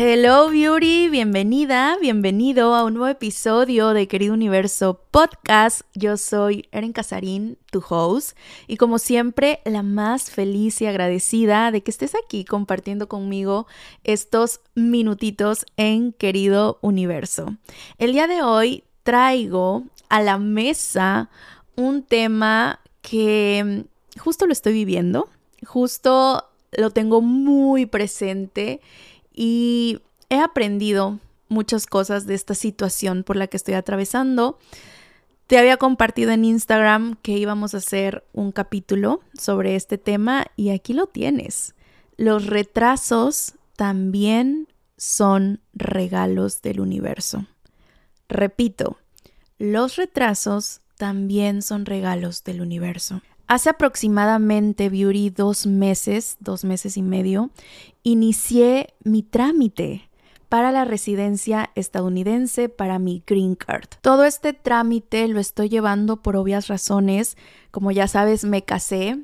Hello Beauty, bienvenida, bienvenido a un nuevo episodio de Querido Universo Podcast. Yo soy Erin Casarín, tu host, y como siempre, la más feliz y agradecida de que estés aquí compartiendo conmigo estos minutitos en Querido Universo. El día de hoy traigo a la mesa un tema que justo lo estoy viviendo, justo lo tengo muy presente y he aprendido muchas cosas de esta situación por la que estoy atravesando. Te había compartido en Instagram que íbamos a hacer un capítulo sobre este tema y aquí lo tienes. Los retrasos también son regalos del universo. Repito, los retrasos también son regalos del universo. Hace aproximadamente, Beauty, dos meses, dos meses y medio, inicié mi trámite para la residencia estadounidense para mi green card. Todo este trámite lo estoy llevando por obvias razones. Como ya sabes, me casé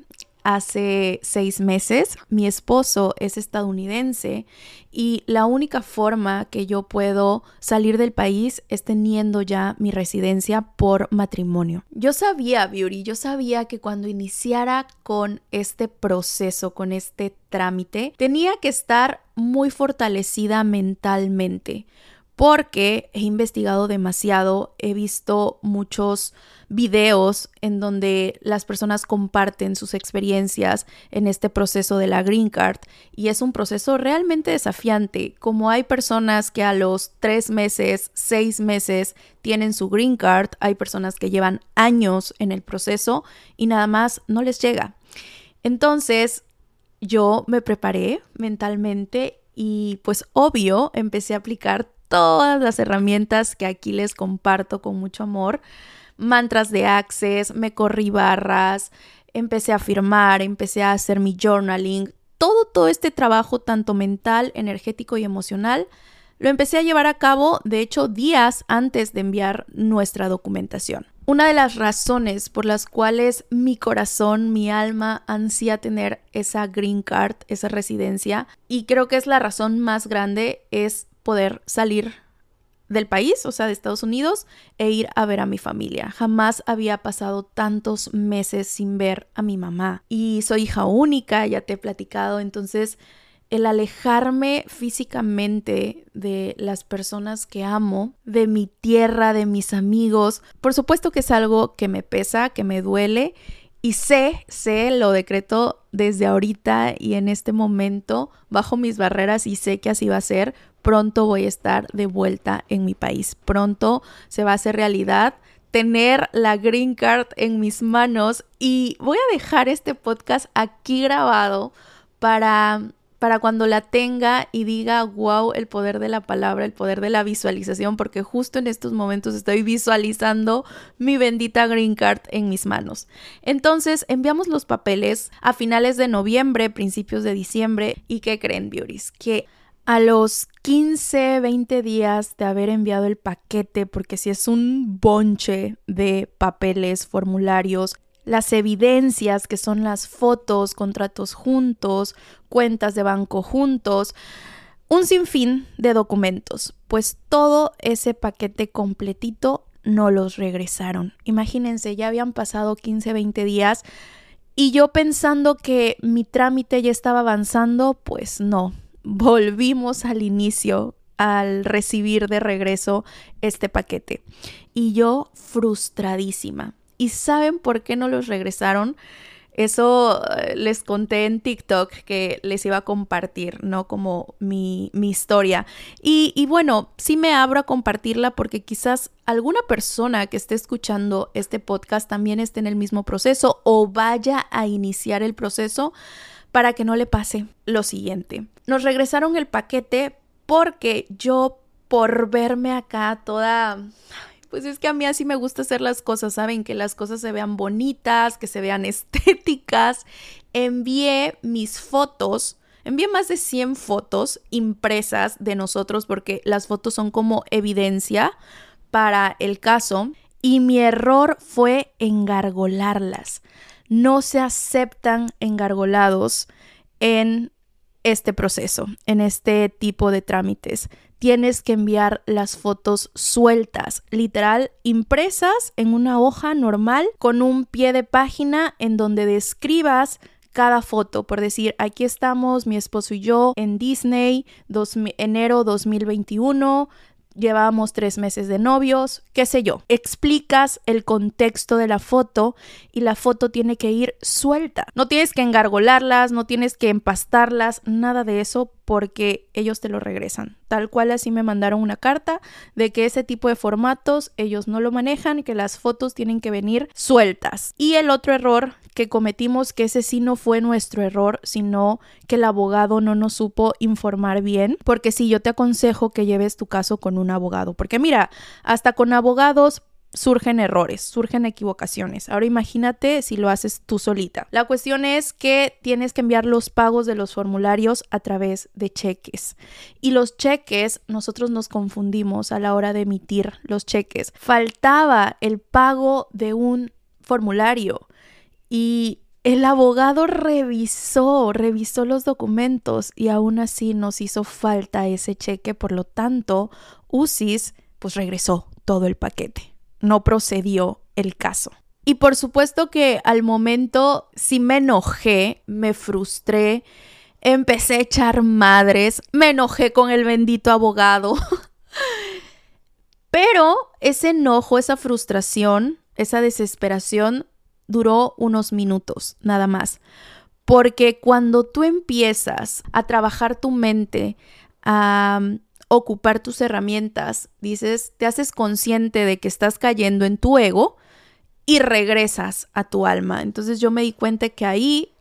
hace seis meses. Mi esposo es estadounidense y la única forma que yo puedo salir del país es teniendo ya mi residencia por matrimonio. Yo sabía, Beauty, yo sabía que cuando iniciara con este proceso, con este trámite, tenía que estar muy fortalecida mentalmente porque he investigado demasiado, he visto muchos videos en donde las personas comparten sus experiencias en este proceso de la Green Card y es un proceso realmente desafiante, como hay personas que a los tres meses, seis meses tienen su Green Card, hay personas que llevan años en el proceso y nada más no les llega. Entonces, yo me preparé mentalmente y pues obvio empecé a aplicar todas las herramientas que aquí les comparto con mucho amor. Mantras de Access, me corrí barras, empecé a firmar, empecé a hacer mi journaling. Todo, todo este trabajo, tanto mental, energético y emocional, lo empecé a llevar a cabo, de hecho, días antes de enviar nuestra documentación. Una de las razones por las cuales mi corazón, mi alma ansía tener esa green card, esa residencia, y creo que es la razón más grande, es poder salir del país, o sea, de Estados Unidos, e ir a ver a mi familia. Jamás había pasado tantos meses sin ver a mi mamá. Y soy hija única, ya te he platicado, entonces el alejarme físicamente de las personas que amo, de mi tierra, de mis amigos, por supuesto que es algo que me pesa, que me duele y sé, sé, lo decreto desde ahorita y en este momento bajo mis barreras y sé que así va a ser. Pronto voy a estar de vuelta en mi país. Pronto se va a hacer realidad tener la green card en mis manos y voy a dejar este podcast aquí grabado para para cuando la tenga y diga, wow, el poder de la palabra, el poder de la visualización, porque justo en estos momentos estoy visualizando mi bendita green card en mis manos. Entonces, enviamos los papeles a finales de noviembre, principios de diciembre, y ¿qué creen, Beauties? Que a los 15, 20 días de haber enviado el paquete, porque si es un bonche de papeles, formularios, las evidencias que son las fotos, contratos juntos, cuentas de banco juntos, un sinfín de documentos, pues todo ese paquete completito no los regresaron. Imagínense, ya habían pasado 15, 20 días y yo pensando que mi trámite ya estaba avanzando, pues no, volvimos al inicio al recibir de regreso este paquete. Y yo frustradísima. ¿Y saben por qué no los regresaron? Eso eh, les conté en TikTok que les iba a compartir, ¿no? Como mi, historia. Y, y, bueno, sí me abro a compartirla porque quizás alguna persona que esté escuchando este podcast también esté en el mismo proceso o vaya a iniciar el proceso para que no le pase lo siguiente. Nos regresaron el paquete porque yo por verme acá toda pues es que a mí así me gusta hacer las cosas, ¿saben? Que las cosas se vean bonitas, que se vean estéticas. Envié mis fotos, envié más de 100 fotos impresas de nosotros porque las fotos son como evidencia para el caso y mi error fue engargolarlas. No se aceptan engargolados en este proceso, en este tipo de trámites. Tienes que enviar las fotos sueltas, literal, impresas en una hoja normal con un pie de página en donde describas cada foto, por decir, aquí estamos mi esposo y yo en Disney, dos, enero 2021, llevábamos tres meses de novios, qué sé yo. Explicas el contexto de la foto y la foto tiene que ir suelta. No tienes que engargolarlas, no tienes que empastarlas, nada de eso porque ellos te lo regresan. Tal cual así me mandaron una carta de que ese tipo de formatos ellos no lo manejan, que las fotos tienen que venir sueltas. Y el otro error que cometimos, que ese sí no fue nuestro error, sino que el abogado no nos supo informar bien, porque sí, yo te aconsejo que lleves tu caso con un abogado, porque mira, hasta con abogados surgen errores, surgen equivocaciones. Ahora imagínate si lo haces tú solita. La cuestión es que tienes que enviar los pagos de los formularios a través de cheques. Y los cheques, nosotros nos confundimos a la hora de emitir los cheques. Faltaba el pago de un formulario y el abogado revisó, revisó los documentos y aún así nos hizo falta ese cheque, por lo tanto, UCIS pues regresó todo el paquete no procedió el caso. Y por supuesto que al momento sí me enojé, me frustré, empecé a echar madres, me enojé con el bendito abogado. Pero ese enojo, esa frustración, esa desesperación duró unos minutos, nada más. Porque cuando tú empiezas a trabajar tu mente, a ocupar tus herramientas, dices, te haces consciente de que estás cayendo en tu ego y regresas a tu alma. Entonces yo me di cuenta que ahí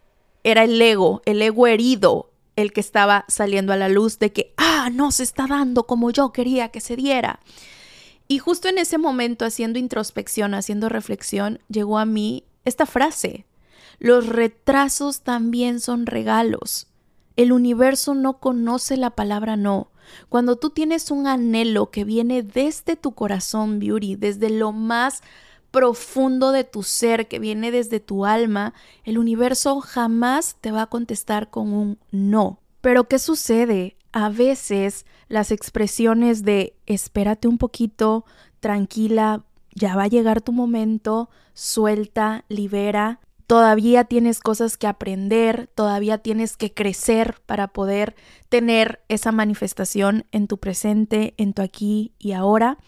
era el ego, el ego herido, el que estaba saliendo a la luz de que, ah, no se está dando como yo quería que se diera. Y justo en ese momento, haciendo introspección, haciendo reflexión, llegó a mí esta frase, los retrasos también son regalos. El universo no conoce la palabra no. Cuando tú tienes un anhelo que viene desde tu corazón, Beauty, desde lo más profundo de tu ser, que viene desde tu alma, el universo jamás te va a contestar con un no. Pero ¿qué sucede? A veces las expresiones de espérate un poquito, tranquila, ya va a llegar tu momento, suelta, libera, todavía tienes cosas que aprender, todavía tienes que crecer para poder tener esa manifestación en tu presente, en tu aquí y ahora.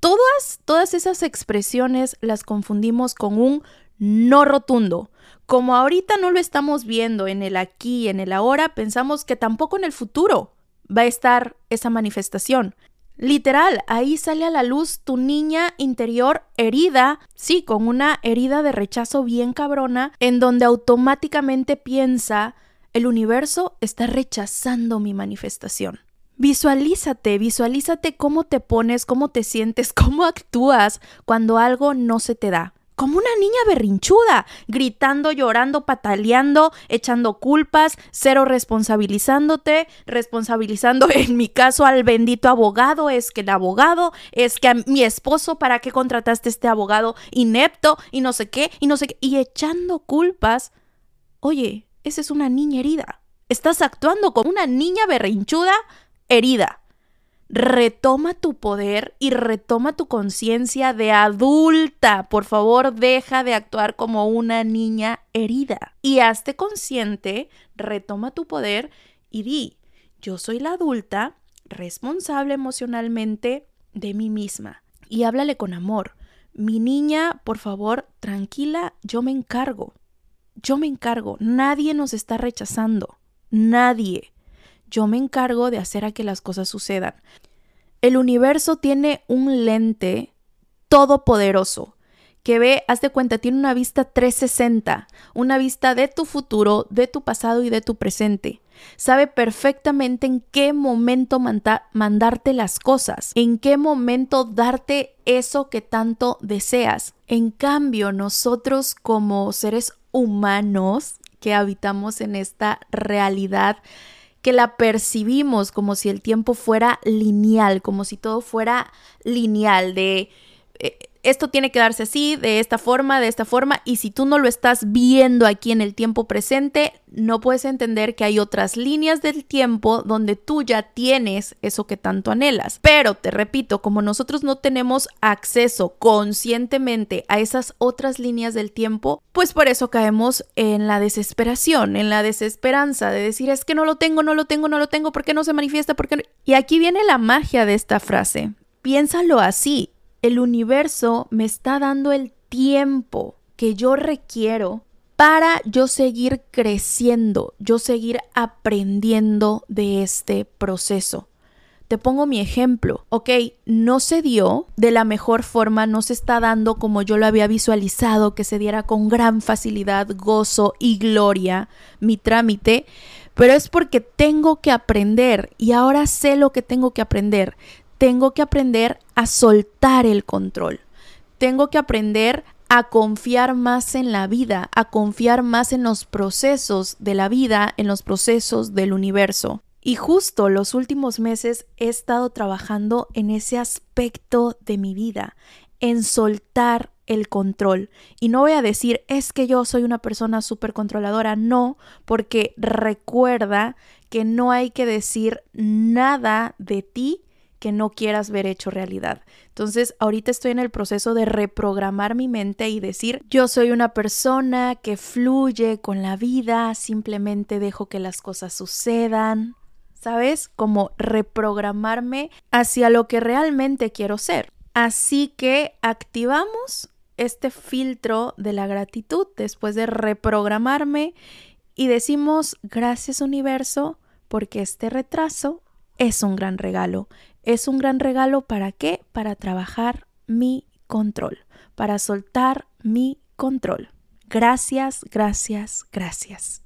Todas, todas esas expresiones las confundimos con un no rotundo. Como ahorita no lo estamos viendo en el aquí, en el ahora, pensamos que tampoco en el futuro va a estar esa manifestación. Literal, ahí sale a la luz tu niña interior herida, sí, con una herida de rechazo bien cabrona, en donde automáticamente piensa, el universo está rechazando mi manifestación. Visualízate, visualízate cómo te pones, cómo te sientes, cómo actúas cuando algo no se te da como una niña berrinchuda, gritando, llorando, pataleando, echando culpas, cero responsabilizándote, responsabilizando en mi caso al bendito abogado, es que el abogado, es que a mi esposo, ¿para qué contrataste este abogado inepto y no sé qué, y no sé qué, y echando culpas? Oye, esa es una niña herida. Estás actuando como una niña berrinchuda herida retoma tu poder y retoma tu conciencia de adulta. Por favor, deja de actuar como una niña herida. Y hazte consciente, retoma tu poder y di, yo soy la adulta responsable emocionalmente de mí misma. Y háblale con amor. Mi niña, por favor, tranquila, yo me encargo. Yo me encargo. Nadie nos está rechazando. Nadie. Yo me encargo de hacer a que las cosas sucedan. El universo tiene un lente todopoderoso que ve, haz de cuenta, tiene una vista 360, una vista de tu futuro, de tu pasado y de tu presente. Sabe perfectamente en qué momento mandarte las cosas, en qué momento darte eso que tanto deseas. En cambio, nosotros como seres humanos que habitamos en esta realidad, que la percibimos como si el tiempo fuera lineal, como si todo fuera lineal, de... Eh, esto tiene que darse así, de esta forma, de esta forma, y si tú no lo estás viendo aquí en el tiempo presente, no puedes entender que hay otras líneas del tiempo donde tú ya tienes eso que tanto anhelas. Pero te repito, como nosotros no tenemos acceso conscientemente a esas otras líneas del tiempo, pues por eso caemos en la desesperación, en la desesperanza de decir es que no lo tengo, no lo tengo, no lo tengo, ¿por qué no se manifiesta? ¿Por qué Y aquí viene la magia de esta frase. Piénsalo así, el universo me está dando el tiempo que yo requiero para yo seguir creciendo, yo seguir aprendiendo de este proceso. Te pongo mi ejemplo, ok, no se dio de la mejor forma, no se está dando como yo lo había visualizado, que se diera con gran facilidad, gozo y gloria mi trámite, pero es porque tengo que aprender y ahora sé lo que tengo que aprender tengo que aprender a soltar el control. Tengo que aprender a confiar más en la vida, a confiar más en los procesos de la vida, en los procesos del universo. Y justo los últimos meses he estado trabajando en ese aspecto de mi vida, en soltar el control. Y no voy a decir, es que yo soy una persona súper controladora, no, porque recuerda que no hay que decir nada de ti que no quieras ver hecho realidad. Entonces, ahorita estoy en el proceso de reprogramar mi mente y decir, yo soy una persona que fluye con la vida, simplemente dejo que las cosas sucedan. ¿Sabes? Como reprogramarme hacia lo que realmente quiero ser. Así que activamos este filtro de la gratitud después de reprogramarme y decimos gracias universo porque este retraso es un gran regalo es un gran regalo para qué? Para trabajar mi control, para soltar mi control. Gracias, gracias, gracias.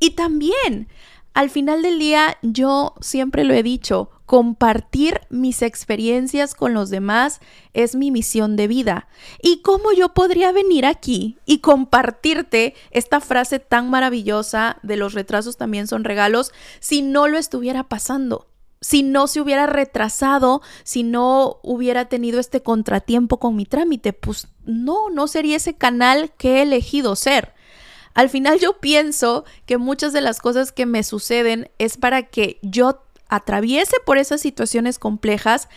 Y también, al final del día, yo siempre lo he dicho, compartir mis experiencias con los demás es mi misión de vida. ¿Y cómo yo podría venir aquí y compartirte esta frase tan maravillosa de los retrasos también son regalos si no lo estuviera pasando? Si no se hubiera retrasado, si no hubiera tenido este contratiempo con mi trámite, pues no, no sería ese canal que he elegido ser. Al final yo pienso que muchas de las cosas que me suceden es para que yo atraviese por esas situaciones complejas,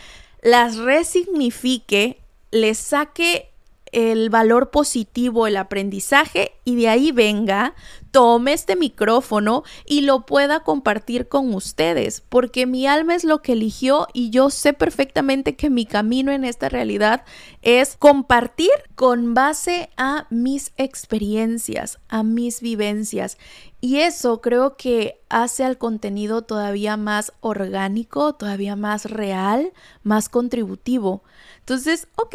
las resignifique, les saque el valor positivo, el aprendizaje y de ahí venga, tome este micrófono y lo pueda compartir con ustedes, porque mi alma es lo que eligió y yo sé perfectamente que mi camino en esta realidad es compartir con base a mis experiencias, a mis vivencias. Y eso creo que hace al contenido todavía más orgánico, todavía más real, más contributivo. Entonces, ok,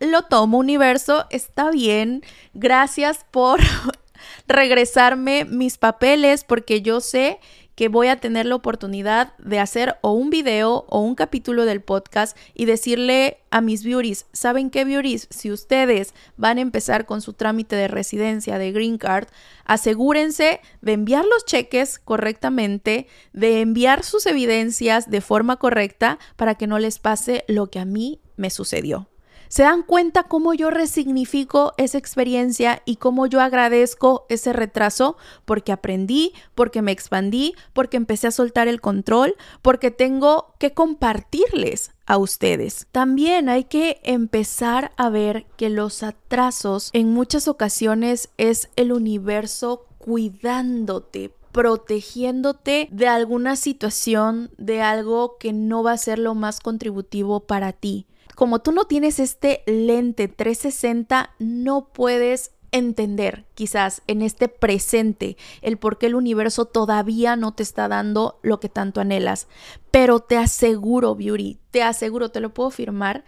lo tomo universo, está bien, gracias por regresarme mis papeles porque yo sé que voy a tener la oportunidad de hacer o un video o un capítulo del podcast y decirle a mis beauties, ¿saben qué beauties? Si ustedes van a empezar con su trámite de residencia de Green Card, asegúrense de enviar los cheques correctamente, de enviar sus evidencias de forma correcta para que no les pase lo que a mí me sucedió. ¿Se dan cuenta cómo yo resignifico esa experiencia y cómo yo agradezco ese retraso? Porque aprendí, porque me expandí, porque empecé a soltar el control, porque tengo que compartirles a ustedes. También hay que empezar a ver que los atrasos en muchas ocasiones es el universo cuidándote, protegiéndote de alguna situación, de algo que no va a ser lo más contributivo para ti como tú no tienes este lente 360, no puedes entender quizás en este presente el por qué el universo todavía no te está dando lo que tanto anhelas. Pero te aseguro, Beauty, te aseguro, te lo puedo firmar,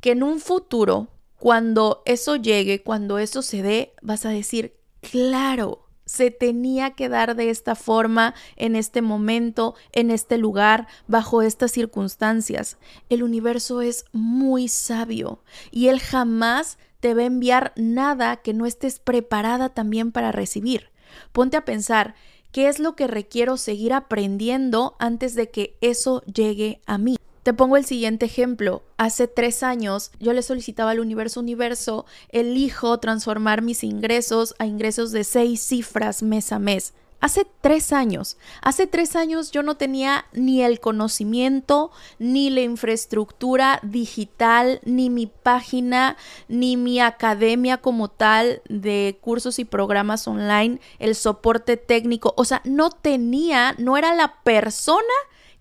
que en un futuro, cuando eso llegue, cuando eso se dé, vas a decir, claro, se tenía que dar de esta forma, en este momento, en este lugar, bajo estas circunstancias. El universo es muy sabio y él jamás te va a enviar nada que no estés preparada también para recibir. Ponte a pensar, ¿qué es lo que requiero seguir aprendiendo antes de que eso llegue a mí? Te pongo el siguiente ejemplo. Hace tres años yo le solicitaba al universo universo, elijo transformar mis ingresos a ingresos de seis cifras mes a mes. Hace tres años, hace tres años yo no tenía ni el conocimiento, ni la infraestructura digital, ni mi página, ni mi academia como tal de cursos y programas online, el soporte técnico, o sea, no tenía, no era la persona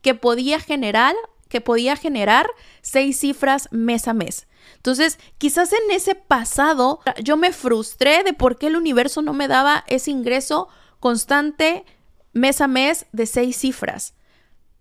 que podía generar, que podía generar seis cifras mes a mes. Entonces, quizás en ese pasado yo me frustré de por qué el universo no me daba ese ingreso constante mes a mes de seis cifras.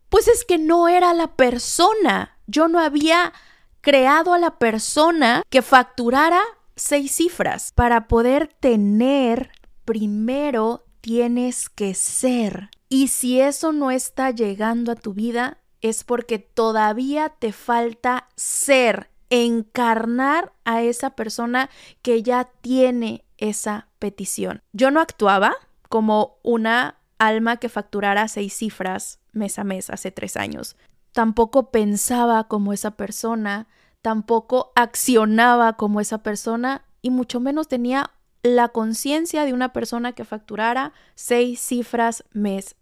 Pues es que no era la persona. Yo no había creado a la persona que facturara seis cifras. Para poder tener, primero tienes que ser. Y si eso no está llegando a tu vida, es porque todavía te falta ser, encarnar a esa persona que ya tiene esa petición. Yo no actuaba, como una alma que facturara seis cifras mes a mes hace tres años. Tampoco pensaba como esa persona, tampoco accionaba como esa persona y mucho menos tenía la conciencia de una persona que facturara seis cifras mes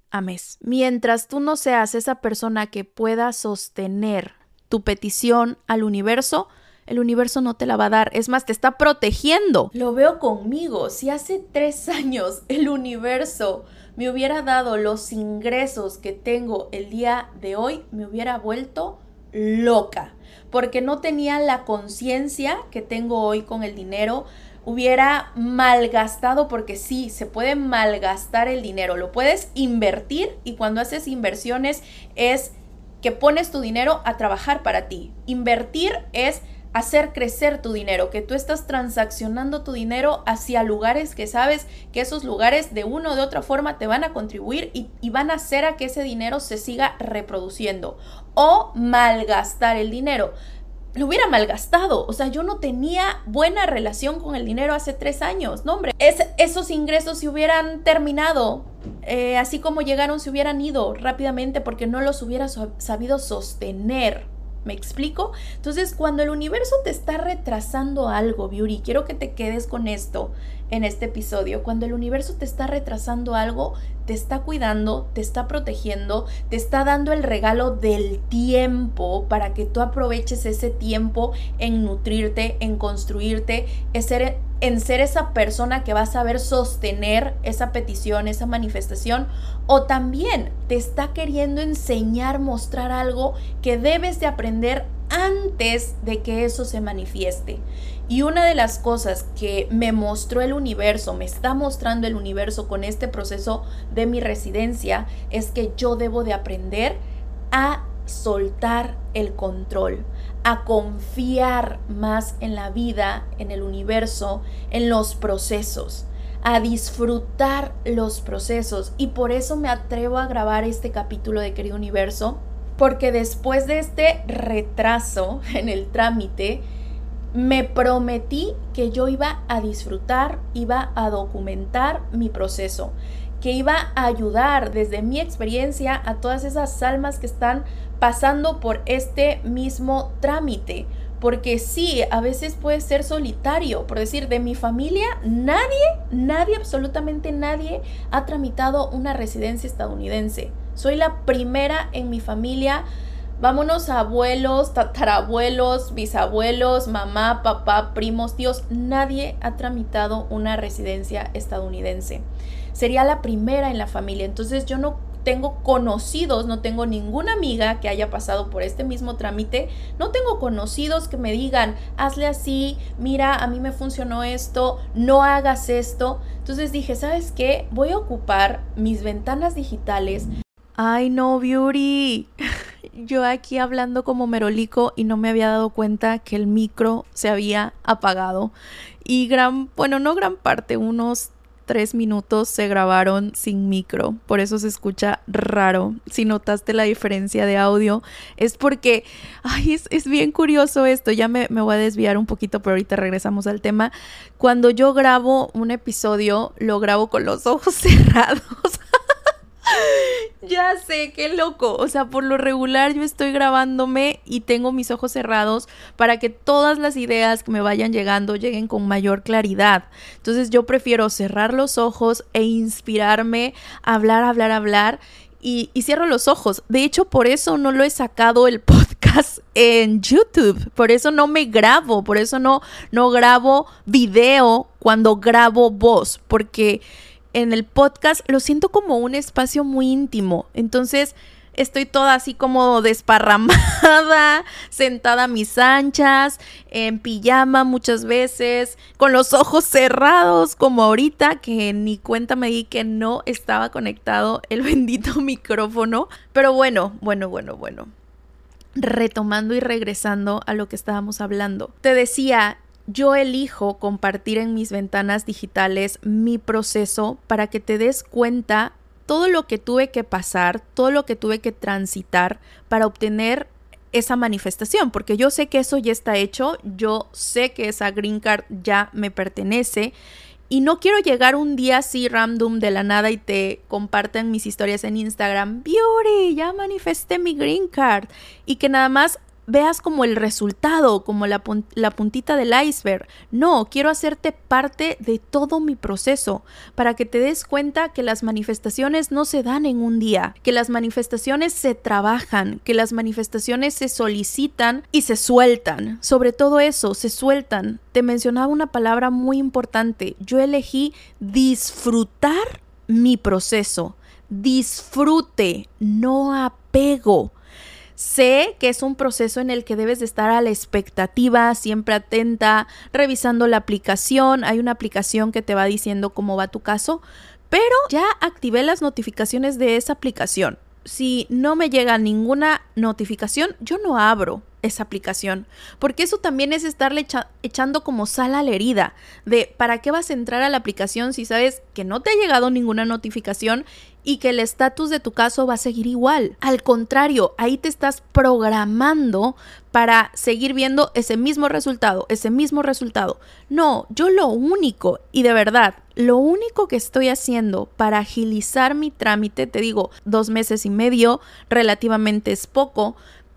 Mientras tú no seas esa persona que pueda sostener tu petición al universo, el universo no te la va a dar. Es más, te está protegiendo. Lo veo conmigo. Si hace tres años el universo me hubiera dado los ingresos que tengo el día de hoy, me hubiera vuelto loca. Porque no tenía la conciencia que tengo hoy con el dinero. Hubiera malgastado, porque sí, se puede malgastar el dinero. Lo puedes invertir y cuando haces inversiones es que pones tu dinero a trabajar para ti. Invertir es hacer crecer tu dinero, que tú estás transaccionando tu dinero hacia lugares que sabes que esos lugares de una o de otra forma te van a contribuir y, y, van a hacer a que ese dinero se siga reproduciendo o malgastar el dinero. Lo hubiera malgastado, o sea, yo no tenía buena relación con el dinero hace tres años, no hombre, es, esos ingresos se hubieran terminado, eh, así como llegaron se hubieran ido rápidamente porque no los hubiera sabido sostener. ¿Me explico? Entonces, cuando el universo te está retrasando algo, Beauty, quiero que te quedes con esto en este episodio. Cuando el universo te está retrasando algo, te está cuidando, te está protegiendo, te está dando el regalo del tiempo para que tú aproveches ese tiempo en nutrirte, en construirte, en ser, esa persona que va a saber sostener esa petición, esa manifestación, o también te está queriendo enseñar, mostrar algo que debes de aprender antes de que eso se manifieste. Y una de las cosas que me mostró el universo, me está mostrando el universo con este proceso de mi residencia, es que yo debo de aprender a soltar el control, a confiar más en la vida, en el universo, en los procesos, a disfrutar los procesos. Y por eso me atrevo a grabar este capítulo de Querido Universo, porque después de este retraso en el trámite, me prometí que yo iba a disfrutar, iba a documentar mi proceso, que iba a ayudar desde mi experiencia a todas esas almas que están pasando por este mismo trámite. Porque sí, a veces puede ser solitario. Por decir, de mi familia, nadie, nadie, absolutamente nadie ha tramitado una residencia estadounidense. Soy la primera en mi familia Vámonos a abuelos, tatarabuelos, bisabuelos, mamá, papá, primos, tíos. Nadie ha tramitado una residencia estadounidense. Sería la primera en la familia. Entonces yo no tengo conocidos, no tengo ninguna amiga que haya pasado por este mismo trámite, no tengo conocidos que me digan, hazle así, mira, a mí me funcionó esto, no hagas esto. Entonces dije, ¿sabes qué? Voy a ocupar mis ventanas digitales. Ay, no, Beauty. yo aquí hablando como merolico y no me había dado cuenta que el micro se había apagado. Y gran, bueno, no gran parte, unos tres minutos se grabaron sin micro, por eso se escucha raro. Si notaste la diferencia de audio, es porque, ay, es, es bien curioso esto, ya me, me, voy a desviar un poquito, pero ahorita regresamos al tema. Cuando yo grabo un episodio, lo grabo con los ojos cerrados. Ya sé, qué loco. O sea, por lo regular yo estoy grabándome y tengo mis ojos cerrados para que todas las ideas que me vayan llegando lleguen con mayor claridad. Entonces yo prefiero cerrar los ojos e inspirarme, hablar, hablar, hablar. Y, cierro los ojos. De hecho, por eso no lo he sacado el podcast en YouTube. Por eso no me grabo. Por eso no, no grabo video cuando grabo voz. Porque en el podcast lo siento como un espacio muy íntimo. Entonces estoy toda así como desparramada, sentada a mis anchas, en pijama muchas veces, con los ojos cerrados como ahorita, que ni cuenta me di que no estaba conectado el bendito micrófono. Pero bueno, bueno, bueno, bueno. Retomando y regresando a lo que estábamos hablando. Te decía, yo elijo compartir en mis ventanas digitales mi proceso para que te des cuenta todo lo que tuve que pasar, todo lo que tuve que transitar para obtener esa manifestación, porque yo sé que eso ya está hecho, yo sé que esa green card ya me pertenece y no quiero llegar un día así random de la nada y te compartan mis historias en Instagram, Beauty, ya manifesté mi green card y que nada más veas como el resultado, como la, puntita del iceberg. No, quiero hacerte parte de todo mi proceso para que te des cuenta que las manifestaciones no se dan en un día, que las manifestaciones se trabajan, que las manifestaciones se solicitan y se sueltan. Sobre todo eso, se sueltan. Te mencionaba una palabra muy importante. Yo elegí disfrutar mi proceso. Disfrute, no apego. Sé que es un proceso en el que debes de estar a la expectativa, siempre atenta, revisando la aplicación. Hay una aplicación que te va diciendo cómo va tu caso, pero ya activé las notificaciones de esa aplicación. Si no me llega ninguna notificación, yo no abro esa aplicación. Porque eso también es estarle echando como sal a la herida de para qué vas a entrar a la aplicación si sabes que no te ha llegado ninguna notificación y que el estatus de tu caso va a seguir igual. Al contrario, ahí te estás programando para seguir viendo ese mismo resultado, ese mismo resultado. No, yo lo único, y de verdad, lo único que estoy haciendo para agilizar mi trámite, te digo, dos meses y medio, relativamente es poco,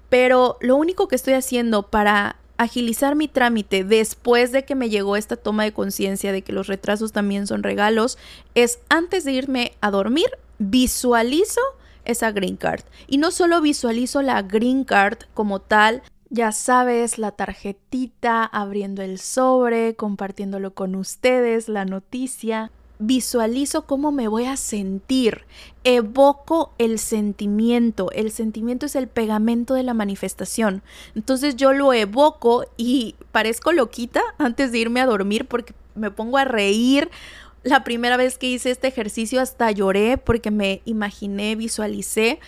pero lo único que estoy haciendo para agilizar mi trámite después de que me llegó esta toma de conciencia de que los retrasos también son regalos es antes de irme a dormir visualizo esa green card. Y no solo visualizo la green card como tal, ya sabes, la tarjetita, abriendo el sobre, compartiéndolo con ustedes, la noticia. Visualizo cómo me voy a sentir, evoco el sentimiento, el sentimiento es el pegamento de la manifestación. Entonces yo lo evoco y parezco loquita antes de irme a dormir porque me pongo a reír la primera vez que hice este ejercicio hasta lloré porque me imaginé, visualicé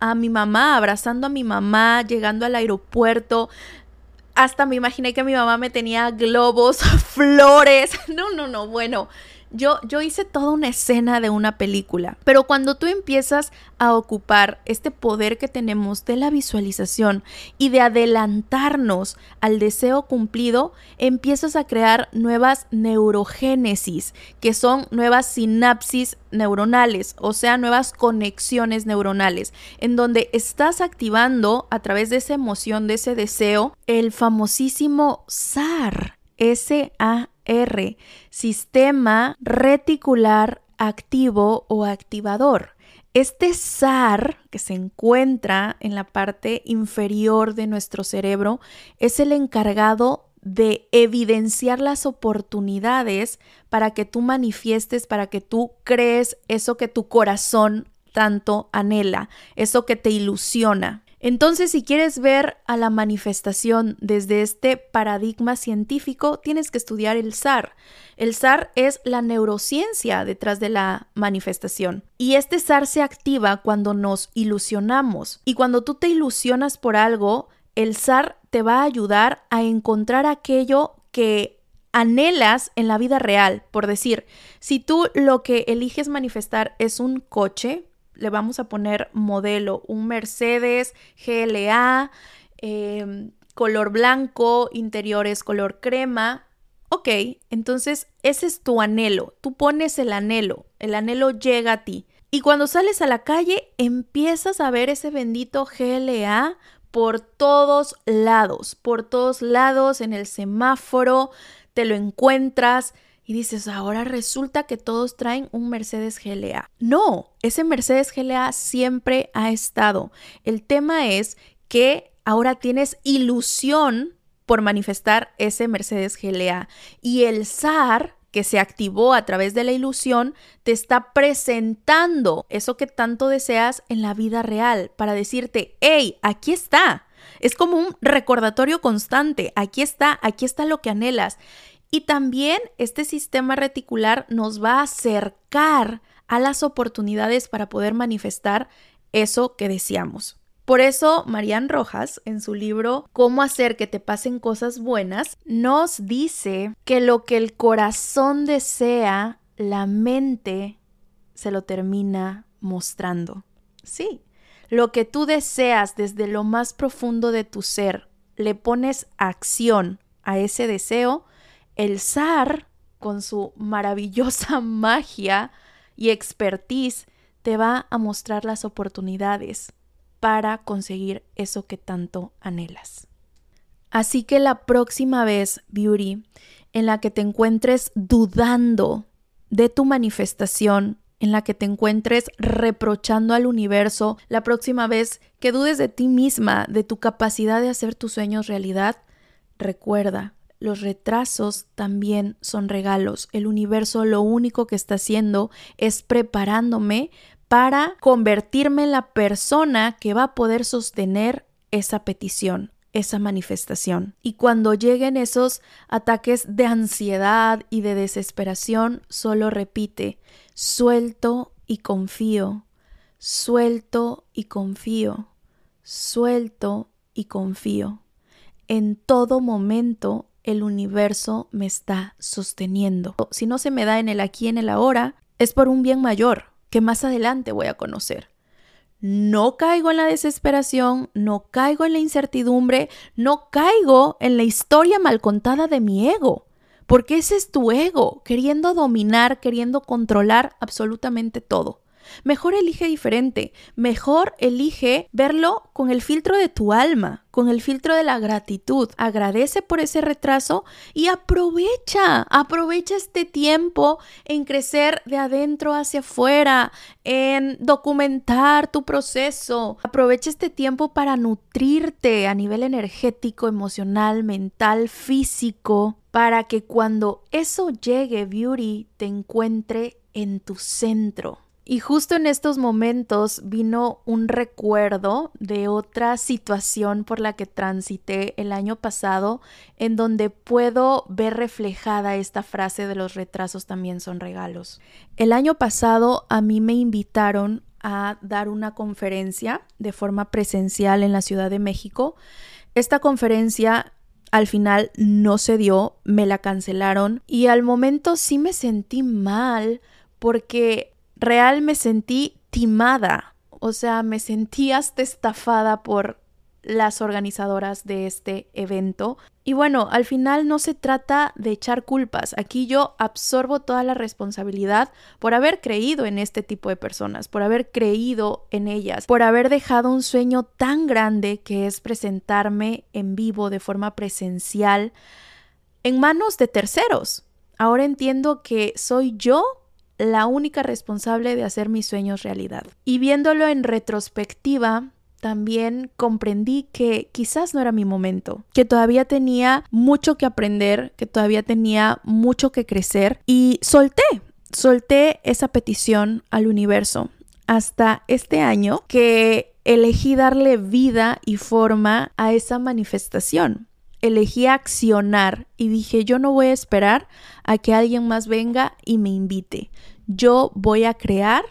a mi mamá, abrazando a mi mamá, llegando al aeropuerto. Hasta me imaginé que mi mamá me tenía globos, flores. No, no, no, bueno. Yo, yo hice toda una escena de una película, pero cuando tú empiezas a ocupar este poder que tenemos de la visualización y de adelantarnos al deseo cumplido, empiezas a crear nuevas neurogénesis, que son nuevas sinapsis neuronales, o sea, nuevas conexiones neuronales, en donde estás activando a través de esa emoción, de ese deseo, el famosísimo SAR, S-A-R, Sistema Reticular Activo o Activador. Este SAR, que se encuentra en la parte inferior de nuestro cerebro, es el encargado de evidenciar las oportunidades para que tú manifiestes, para que tú crees eso que tu corazón tanto anhela, eso que te ilusiona. Entonces, si quieres ver a la manifestación desde este paradigma científico, tienes que estudiar el SAR. El SAR es la neurociencia detrás de la manifestación. Y este SAR se activa cuando nos ilusionamos. Y cuando tú te ilusionas por algo, el SAR te va a ayudar a encontrar aquello que anhelas en la vida real. Por decir, si tú lo que eliges manifestar es un coche, le vamos a poner modelo, un Mercedes GLA, em, color blanco, interiores color crema. Ok, entonces ese es tu anhelo, tú pones el anhelo, el anhelo llega a ti. Y cuando sales a la calle, empiezas a ver ese bendito GLA por todos lados, por todos lados, en el semáforo, te lo encuentras y dices, ahora resulta que todos traen un Mercedes GLA. No, ese Mercedes GLA siempre ha estado. El tema es que ahora tienes ilusión por manifestar ese Mercedes GLA y el SAR que se activó a través de la ilusión, te está presentando eso que tanto deseas en la vida real para decirte, hey, aquí está. Es como un recordatorio constante, aquí está, aquí está lo que anhelas. Y también este sistema reticular nos va a acercar a las oportunidades para poder manifestar eso que deseamos. Por eso, Marian Rojas, en su libro Cómo hacer que te pasen cosas buenas, nos dice que lo que el corazón desea, la mente se lo termina mostrando. Sí, lo que tú deseas desde lo más profundo de tu ser, le pones acción a ese deseo, el zar, con su maravillosa magia y expertise, te va a mostrar las oportunidades para conseguir eso que tanto anhelas. Así que la próxima vez, Beauty, en la que te encuentres dudando de tu manifestación, en la que te encuentres reprochando al universo, la próxima vez que dudes de ti misma, de tu capacidad de hacer tus sueños realidad, recuerda, los retrasos también son regalos. El universo lo único que está haciendo es preparándome para convertirme en la persona que va a poder sostener esa petición, esa manifestación. Y cuando lleguen esos ataques de ansiedad y de desesperación, solo repite, suelto y confío, suelto y confío, suelto y confío. En todo momento el universo me está sosteniendo. Si no se me da en el aquí, en el ahora, es por un bien mayor que más adelante voy a conocer. No caigo en la desesperación, no caigo en la incertidumbre, no caigo en la historia mal contada de mi ego, porque ese es tu ego, queriendo dominar, queriendo controlar absolutamente todo. Mejor elige diferente, mejor elige verlo con el filtro de tu alma, con el filtro de la gratitud. Agradece por ese retraso y aprovecha, aprovecha este tiempo en crecer de adentro hacia afuera, en documentar tu proceso. Aprovecha este tiempo para nutrirte a nivel energético, emocional, mental, físico, para que cuando eso llegue, Beauty, te encuentre en tu centro y justo en estos momentos vino un recuerdo de otra situación por la que transité el año pasado, en donde puedo ver reflejada esta frase de los retrasos también son regalos. El año pasado a mí me invitaron a dar una conferencia de forma presencial en la Ciudad de México. Esta conferencia al final no se dio, me la cancelaron y al momento sí me sentí mal porque real me sentí timada, o sea, me sentí hasta estafada por las organizadoras de este evento. Y bueno, al final no se trata de echar culpas. Aquí yo absorbo toda la responsabilidad por haber creído en este tipo de personas, por haber creído en ellas, por haber dejado un sueño tan grande que es presentarme en vivo de forma presencial en manos de terceros. Ahora entiendo que soy yo la única responsable de hacer mis sueños realidad. Y viéndolo en retrospectiva, también comprendí que quizás no era mi momento, que todavía tenía mucho que aprender, que todavía tenía mucho que crecer y solté, solté esa petición al universo hasta este año que elegí darle vida y forma a esa manifestación elegí accionar y dije, yo no voy a esperar a que alguien más venga y me invite. Yo voy a crear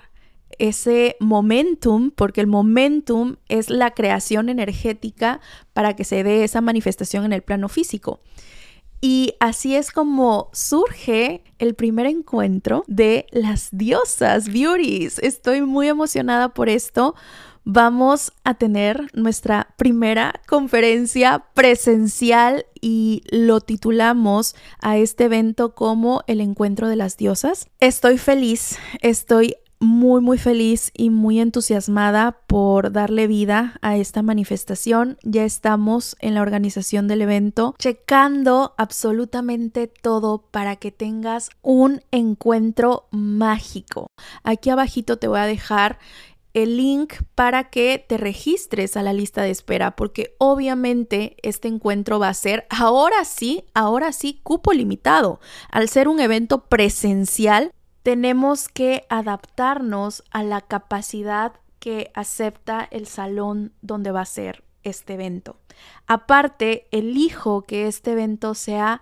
ese momentum, porque el momentum es la creación energética para que se dé esa manifestación en el plano físico. Y así es como surge el primer encuentro de las diosas beauties. Estoy muy emocionada por esto vamos a tener nuestra primera conferencia presencial y lo titulamos a este evento como el encuentro de las diosas. Estoy feliz, estoy muy muy feliz y muy entusiasmada por darle vida a esta manifestación. Ya estamos en la organización del evento checando absolutamente todo para que tengas un encuentro mágico. Aquí abajito te voy a dejar el link para que te registres a la lista de espera, porque obviamente este encuentro va a ser, ahora sí, ahora sí, cupo limitado. Al ser un evento presencial, tenemos que adaptarnos a la capacidad que acepta el salón donde va a ser este evento. Aparte, elijo que este evento sea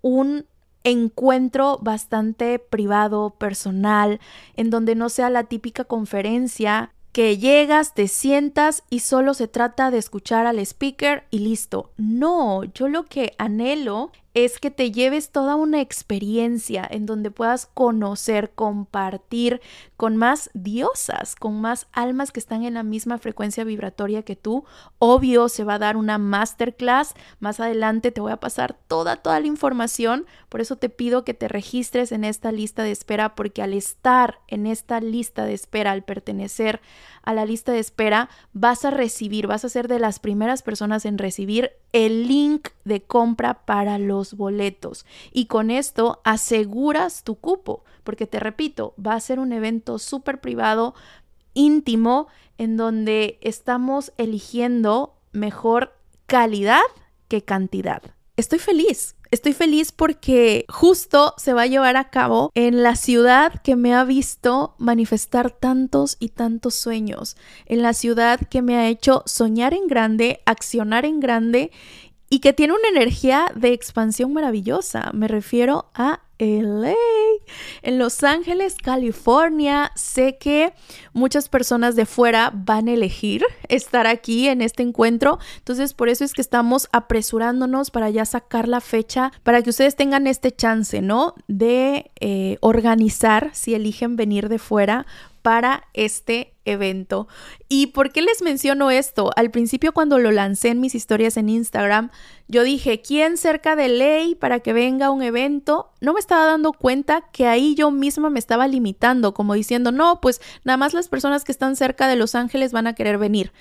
un encuentro bastante privado, personal, en donde no sea la típica conferencia que llegas, te sientas y solo se trata de escuchar al speaker y listo. No, yo lo que anhelo es que te lleves toda una experiencia en donde puedas conocer, compartir con más diosas, con más almas que están en la misma frecuencia vibratoria que tú. Obvio, se va a dar una masterclass. Más adelante te voy a pasar toda, toda la información. Por eso te pido que te registres en esta lista de espera, porque al estar en esta lista de espera, al pertenecer a la lista de espera, vas a recibir, vas a ser de las primeras personas en recibir el link de compra para los boletos. Y con esto aseguras tu cupo, porque te repito, va a ser un evento súper privado, íntimo, en donde estamos eligiendo mejor calidad que cantidad. Estoy feliz, Estoy feliz porque justo se va a llevar a cabo en la ciudad que me ha visto manifestar tantos y tantos sueños, en la ciudad que me ha hecho soñar en grande, accionar en grande y que tiene una energía de expansión maravillosa. Me refiero a LA. En Los Ángeles, California, sé que muchas personas de fuera van a elegir estar aquí en este encuentro. Entonces, por eso es que estamos apresurándonos para ya sacar la fecha, para que ustedes tengan este chance, ¿no? De eh, organizar si eligen venir de fuera para este evento. ¿Y por qué les menciono esto? Al principio cuando lo lancé en mis historias en Instagram, yo dije, ¿quién cerca de ley para que venga un evento? No me estaba dando cuenta que ahí yo misma me estaba limitando, como diciendo, no, pues nada más las personas que están cerca de Los Ángeles van a querer venir.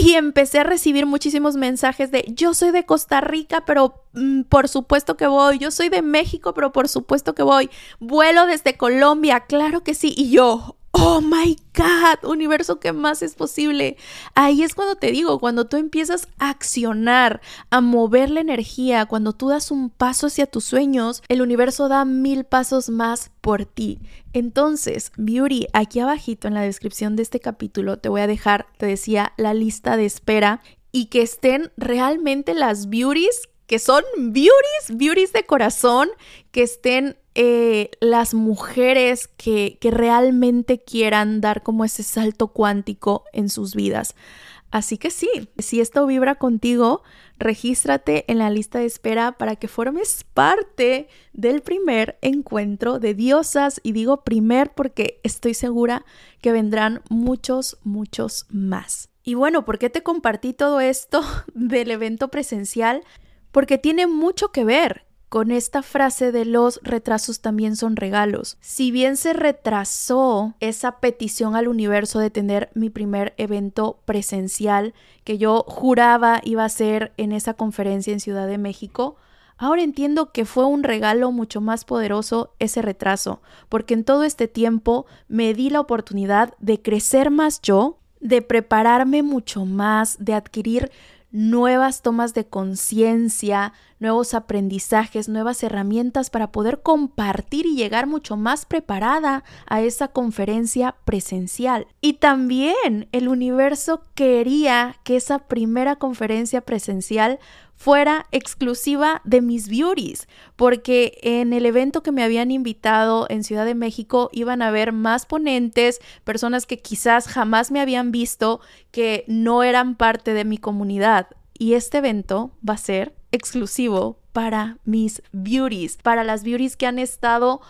Y empecé a recibir muchísimos mensajes de yo soy de Costa Rica, pero mm, por supuesto que voy. Yo soy de México, pero por supuesto que voy. Vuelo desde Colombia, claro que sí. Y yo, oh my God, universo, ¿qué más es posible? Ahí es cuando te digo, cuando tú empiezas a accionar, a mover la energía, cuando tú das un paso hacia tus sueños, el universo da mil pasos más por ti. Entonces, Beauty, aquí abajito en la descripción de este capítulo te voy a dejar, te decía, la lista de espera y que estén realmente las beauties que son beauties, beauties de corazón, que estén eh, las mujeres que, que realmente quieran dar como ese salto cuántico en sus vidas. Así que sí, si esto vibra contigo, regístrate en la lista de espera para que formes parte del primer encuentro de diosas. Y digo primer porque estoy segura que vendrán muchos, muchos más. Y bueno, ¿por qué te compartí todo esto del evento presencial? Porque tiene mucho que ver con esta frase de los retrasos también son regalos. Si bien se retrasó esa petición al universo de tener mi primer evento presencial que yo juraba iba a ser en esa conferencia en Ciudad de México, Ahora entiendo que fue un regalo mucho más poderoso ese retraso, porque en todo este tiempo me di la oportunidad de crecer más yo, de prepararme mucho más, de adquirir nuevas tomas de conciencia, nuevos aprendizajes, nuevas herramientas para poder compartir y llegar mucho más preparada a esa conferencia presencial. Y también el universo quería que esa primera conferencia presencial fuera exclusiva de mis beauties, porque en el evento que me habían invitado en Ciudad de México iban a haber más ponentes, personas que quizás jamás me habían visto, que no eran parte de mi comunidad. Y este evento va a ser exclusivo para mis beauties, para las beauties que han estado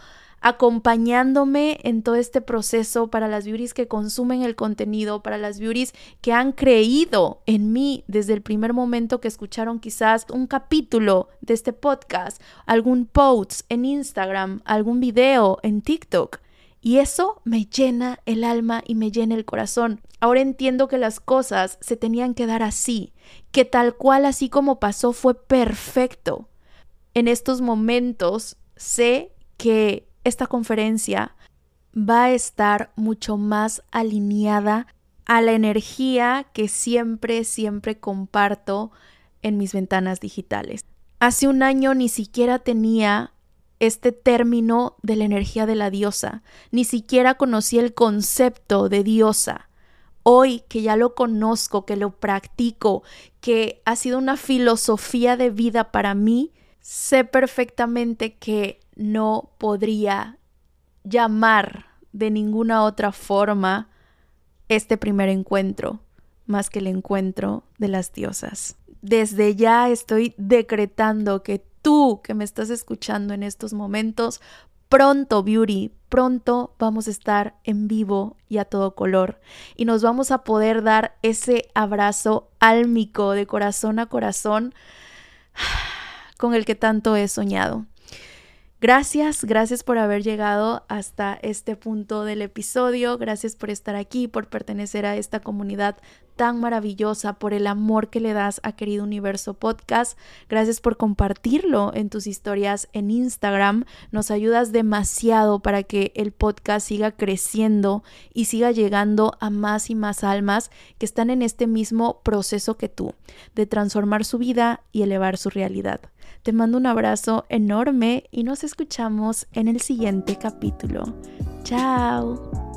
acompañándome en todo este proceso, para las beauties que consumen el contenido, para las beauties que han creído en mí desde el primer momento que escucharon quizás un capítulo de este podcast, algún post en Instagram, algún video en TikTok Y eso me llena el alma y me llena el corazón. Ahora entiendo que las cosas se tenían que dar así, que tal cual así como pasó fue perfecto. En estos momentos sé que esta conferencia va a estar mucho más alineada a la energía que siempre, siempre comparto en mis ventanas digitales. Hace un año ni siquiera tenía este término de la energía de la diosa, ni siquiera conocí el concepto de diosa. Hoy que ya lo conozco, que lo practico, que ha sido una filosofía de vida para mí, sé perfectamente que no podría llamar de ninguna otra forma este primer encuentro más que el encuentro de las diosas. Desde ya estoy decretando que tú que me estás escuchando en estos momentos, pronto, Beauty, pronto vamos a estar en vivo y a todo color y nos vamos a poder dar ese abrazo álmico de corazón a corazón con el que tanto he soñado. Gracias, gracias por haber llegado hasta este punto del episodio, gracias por estar aquí, por pertenecer a esta comunidad tan maravillosa, por el amor que le das a Querido Universo Podcast. Gracias por compartirlo en tus historias en Instagram. Nos ayudas demasiado para que el podcast siga creciendo y siga llegando a más y más almas que están en este mismo proceso que tú, de transformar su vida y elevar su realidad. Te mando un abrazo enorme y nos escuchamos en el siguiente capítulo. Chao.